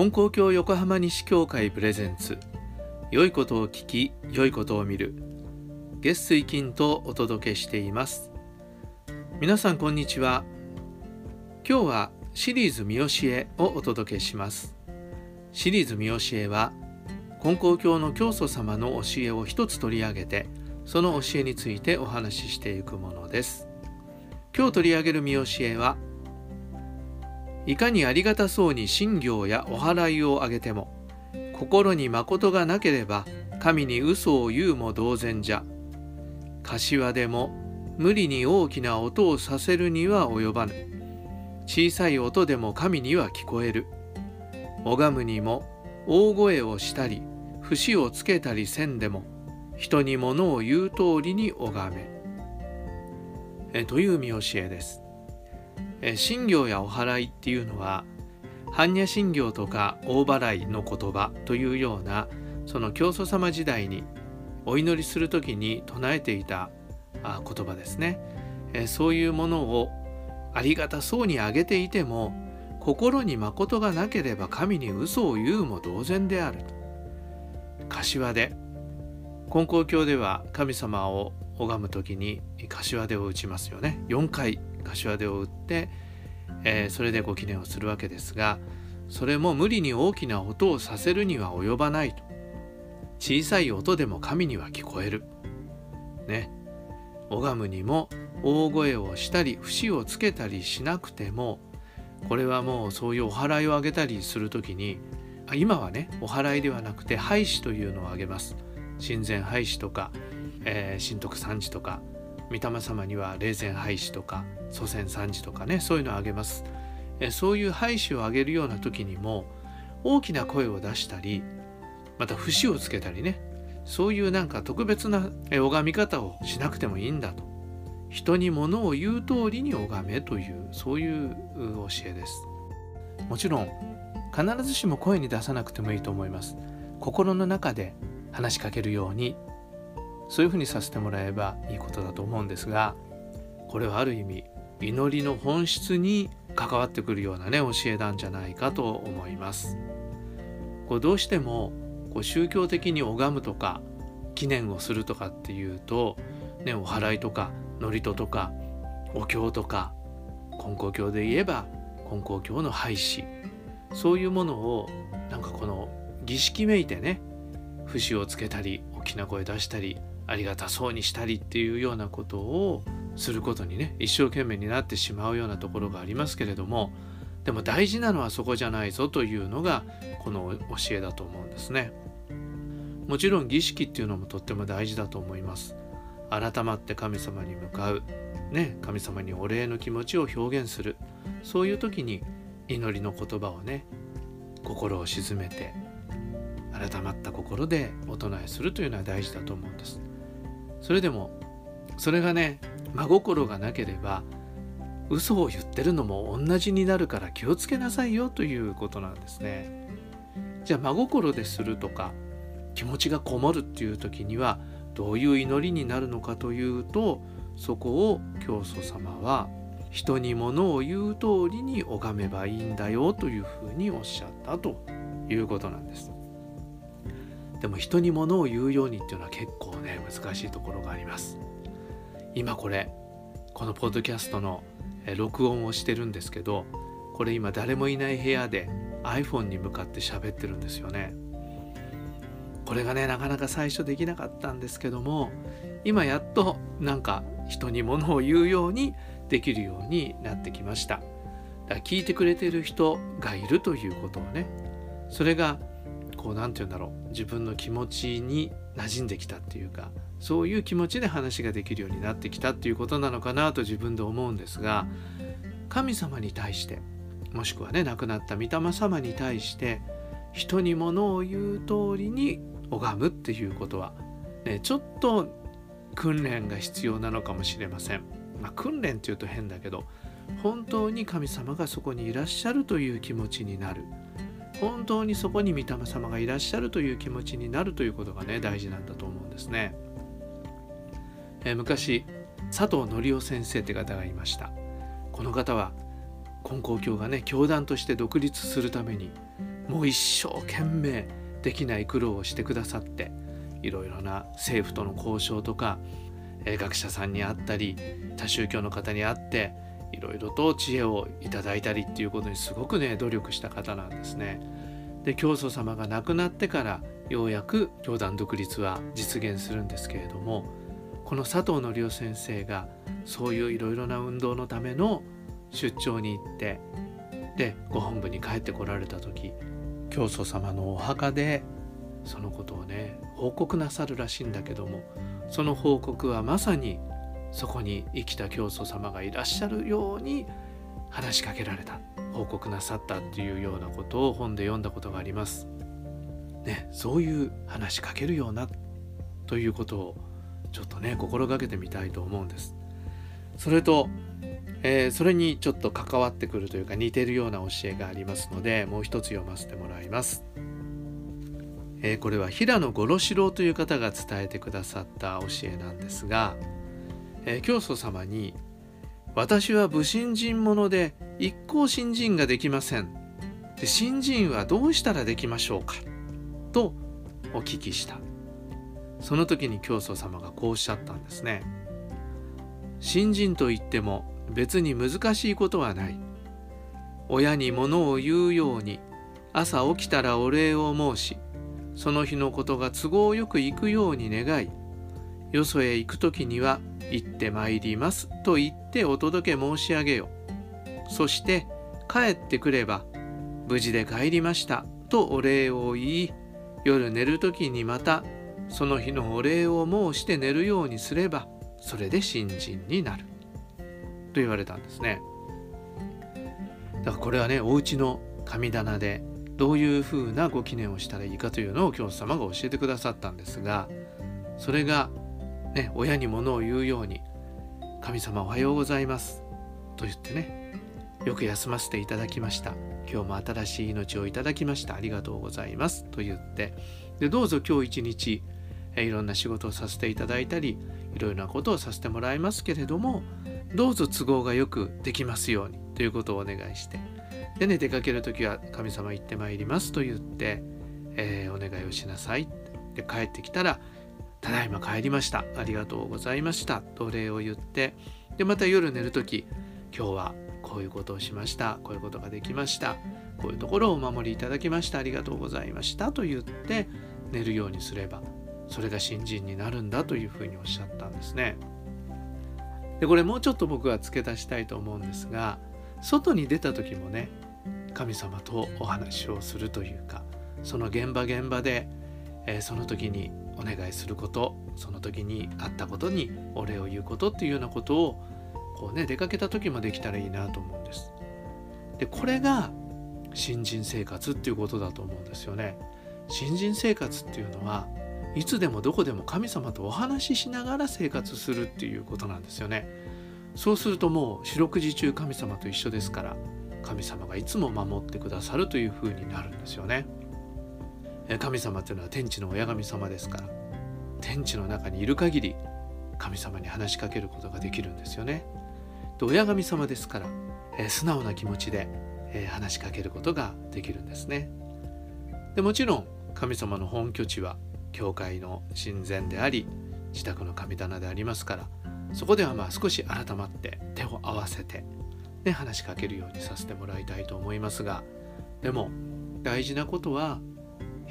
金光教横浜西教会プレゼンツ。良いことを聞き良いことを見る。月水金とお届けしています。皆さんこんにちは。今日はシリーズ見教えをお届けします。シリーズ見教えは金光教の教祖様の教えを一つ取り上げてその教えについてお話ししていくものです。今日取り上げる見教えはいかにありがたそうに信行やお祓いをあげても心に誠がなければ神に嘘を言うも同然じゃ。柏でも無理に大きな音をさせるには及ばぬ。小さい音でも神には聞こえる。拝むにも大声をしたり節をつけたりせんでも人に物を言う通りに拝め。えという見教えです。信行やお祓いっていうのは般若心経とか大払いの言葉というようなその教祖様時代にお祈りする時に唱えていた言葉ですね。そういうものをありがたそうにあげていても心に誠がなければ神に嘘を言うも同然である柏で金光教では神様を拝む時に柏手を打ちますよね。4回柏手を打って、えー、それでご記念をするわけですがそれも無理に大きな音をさせるには及ばないと。小さい音でも神には聞こえる。ね。拝むにも大声をしたり節をつけたりしなくてもこれはもうそういうお祓いをあげたりする時に今はねお祓いではなくて廃止というのをあげます。親善廃止とか、えー、神徳三次とか御霊様には霊前廃止とか祖先三次とかねそういうのをあげます。えそういう廃止をあげるような時にも大きな声を出したりまた節をつけたりねそういうなんか特別な拝み方をしなくてもいいんだと。人に物を言う通りに拝めというそういう教えです。もちろん必ずしも声に出さなくてもいいと思います。心の中で話しかけるようにそういうふうにさせてもらえばいいことだと思うんですがこれはある意味祈りの本質に関わってくるようなね教えなんじゃないかと思います。こうどうしてもこう宗教的に拝むとか記念をするとかっていうと、ね、お祓いとか祝詞とかお経とか金光教で言えば金光教の廃止そういうものをなんかこの儀式めいてね節をつけたり大きな声出したりありがたそうにしたりっていうようなことをすることにね一生懸命になってしまうようなところがありますけれどもでも大事なのはそこじゃないぞというのがこの教えだと思うんですね。もちろん儀式っていうのもとっても大事だと思います。改まって神様に向かう、ね、神様にお礼の気持ちを表現するそういう時に祈りの言葉をね心を静めて改まった心でお唱えするというのは大事だと思うんです。それでもそれがね真心がなければ嘘を言ってるのも同じになるから気をつけなさいよということなんですね。じゃあ真心でするとか気持ちがこもるっていう時にはどういう祈りになるのかというとそこを教祖様は人に物を言う通りに拝めばいいんだよというふうにおっしゃったということなんです。でも人に物を言うようにっていうのは結構ね難しいところがあります。今これこのポッドキャストの録音をしてるんですけどこれ今誰もいない部屋で iPhone に向かって喋ってるんですよね。これがねなかなか最初できなかったんですけども今やっとなんか人に物を言うようにできるようになってきました。だから聞いてくれてる人がいるということをねそれがこう何て言うんだろう自分の気持ちに馴染んできたっていうかそういう気持ちで話ができるようになってきたっていうことなのかなと自分で思うんですが神様に対してもしくはね亡くなった御霊様に対して人にものを言う通りに拝むっていうことは、ね、ちょっと訓練が必要なのかもしれません。まあ、訓練っていうと変だけど本当に神様がそこにいらっしゃるという気持ちになる本当にそこに御霊様がいらっしゃるという気持ちになるということがね大事なんだと思うんですね。えー、昔佐藤則夫先生って方がいました。この方は金光教がね教団として独立するためにもう一生懸命できない苦労をしてくださっていろいろな政府との交渉とか学者さんに会ったり他宗教の方に会っていろいろと知恵をいただいたりっていうことにすごくね努力した方なんですね。で教祖様が亡くなってからようやく教団独立は実現するんですけれどもこの佐藤則夫先生がそういういろいろな運動のための出張に行ってでご本部に帰ってこられた時教祖様のお墓でそのことをね報告なさるらしいんだけどもその報告はまさにそこに生きた教祖様がいらっしゃるように話しかけられた報告なさったっていうようなことを本で読んだことがあります。ね、そういう話しかけるようなということをちょっとね心がけてみたいと思うんです。それと、えー、それにちょっと関わってくるというか似てるような教えがありますのでもう一つ読ませてもらいます。えー、これは平野五郎四郎という方が伝えてくださった教えなんですが、えー、教祖様に「私は武神人者で一向新人ができません」で「新人はどうしたらできましょうか?」とお聞きしたその時に教祖様がこうおっしゃったんですね。新人といっても別に難しいことはない。親に物を言うように朝起きたらお礼を申しその日のことが都合よく行くように願いよそへ行く時には行ってまいりますと言ってお届け申し上げよそして帰ってくれば無事で帰りましたとお礼を言い夜寝る時にまたその日のお礼を申して寝るようにすればそれで新人になる。と言われたんですね。だからこれはねお家の神棚でどういうふうなご記念をしたらいいかというのを教祖様が教えてくださったんですがそれが、ね、親に物を言うように「神様おはようございます」と言ってねよく休ませていただきました。今日も新しい命をいただきました。ありがとうございます。と言ってでどうぞ今日一日いろんな仕事をさせていただいたりいろいろなことをさせてもらいますけれどもどうぞ都合がよくできますようにということをお願いしてでね出かける時は「神様行ってまいります」と言って、えー、お願いをしなさい。で帰ってきたら「ただいま帰りました。ありがとうございました」とお礼を言って。でまた夜寝る時「今日はこういうことをしました。こういうことができました。こういうところをお守りいただきました。ありがとうございました」と言って寝るようにすればそれが新人になるんだというふうにおっしゃったんですね。でこれもうちょっと僕は付け足したいと思うんですが外に出た時もね神様とお話をするというかその現場現場で、えー、その時にお願いすることその時にあったことにお礼を言うことっていうようなことをこうね出かけた時もできたらいいなと思うんです。でこれが新人生活っていうことだと思うんですよね。新人生活っていうのはいつでもどこでも神様とお話ししながら生活するっていうことなんですよね。そうするともう四六時中神様と一緒ですから神様がいつも守ってくださるというふうになるんですよね。神様というのは天地の親神様ですから天地の中にいる限り神様に話しかけることができるんですよね。で親神様ですから、え素直な気持ちで、え話しかけることができるんですね。でもちろん神様の本拠地は教会の神前であり自宅の神棚でありますからそこではまあ少し改まって手を合わせてね、話しかけるようにさせてもらいたいと思いますがでも大事なことは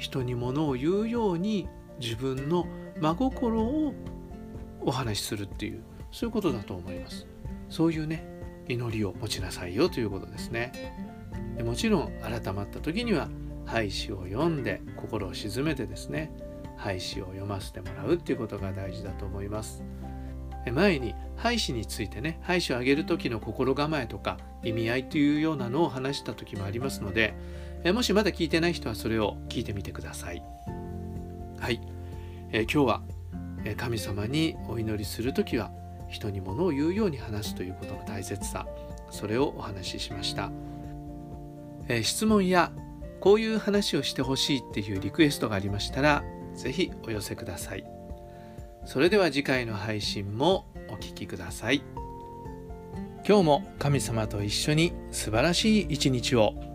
人にものを言うように自分の真心をお話しするっていうそういうことだと思います。そういうね祈りを持ちなさいよということですね。でもちろん改まった時には廃止を読んで心を鎮めてですね廃止を読ませてもらうっていうことが大事だと思います。前に廃止についてね廃止を上げる時の心構えとか意味合いというようなのを話した時もありますのでえもしまだ聞いてない人はそれを聞いてみてくださいはい、え今日は神様にお祈りする時は人に物を言うように話すということの大切さそれをお話ししました、え質問やこういう話をしてほしいっていうリクエストがありましたら是非お寄せください。それでは次回の配信もお聴きください。今日も神様と一緒に素晴らしい一日を。